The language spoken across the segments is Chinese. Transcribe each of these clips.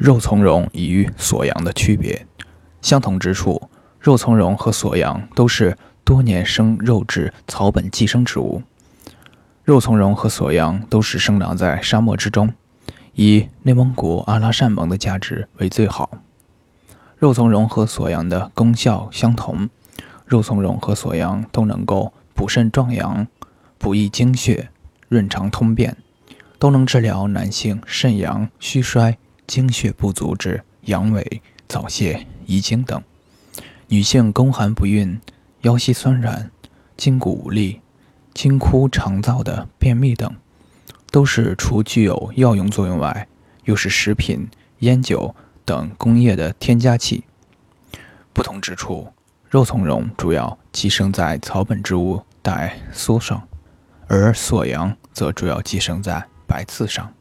肉苁蓉与锁阳的区别。相同之处，肉苁蓉和锁阳都是多年生肉质草本寄生植物。肉苁蓉和锁阳都是生长在沙漠之中，以内蒙古阿拉善盟的价值为最好。肉苁蓉和锁阳的功效相同，肉苁蓉和锁阳都能够补肾壮阳、补益精血、润肠通便，都能治疗男性肾阳虚衰、精血不足之阳痿、早泄、遗精等；女性宫寒不孕、腰膝酸软、筋骨无力。经枯肠燥的便秘等，都是除具有药用作用外，又是食品、烟酒等工业的添加剂。不同之处，肉苁蓉主要寄生在草本植物带梭上，而锁阳则主要寄生在白刺上。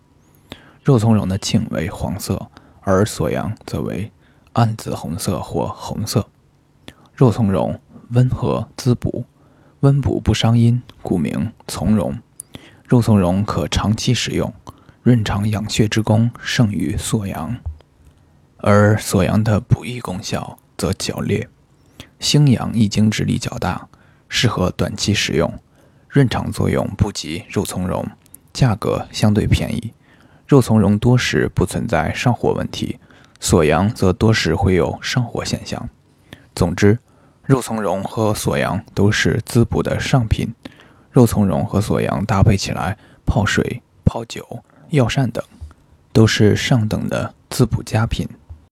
肉苁蓉的茎为黄色，而锁阳则为暗紫红色或红色。肉苁蓉温和滋补。温补不伤阴，故名苁蓉。肉苁蓉可长期食用，润肠养血之功胜于锁阳，而锁阳的补益功效则较劣。星阳益精之力较大，适合短期食用，润肠作用不及肉苁蓉，价格相对便宜。肉苁蓉多时不存在上火问题，锁阳则多时会有上火现象。总之。肉苁蓉和锁阳都是滋补的上品，肉苁蓉和锁阳搭配起来泡水、泡酒、药膳等，都是上等的滋补佳品。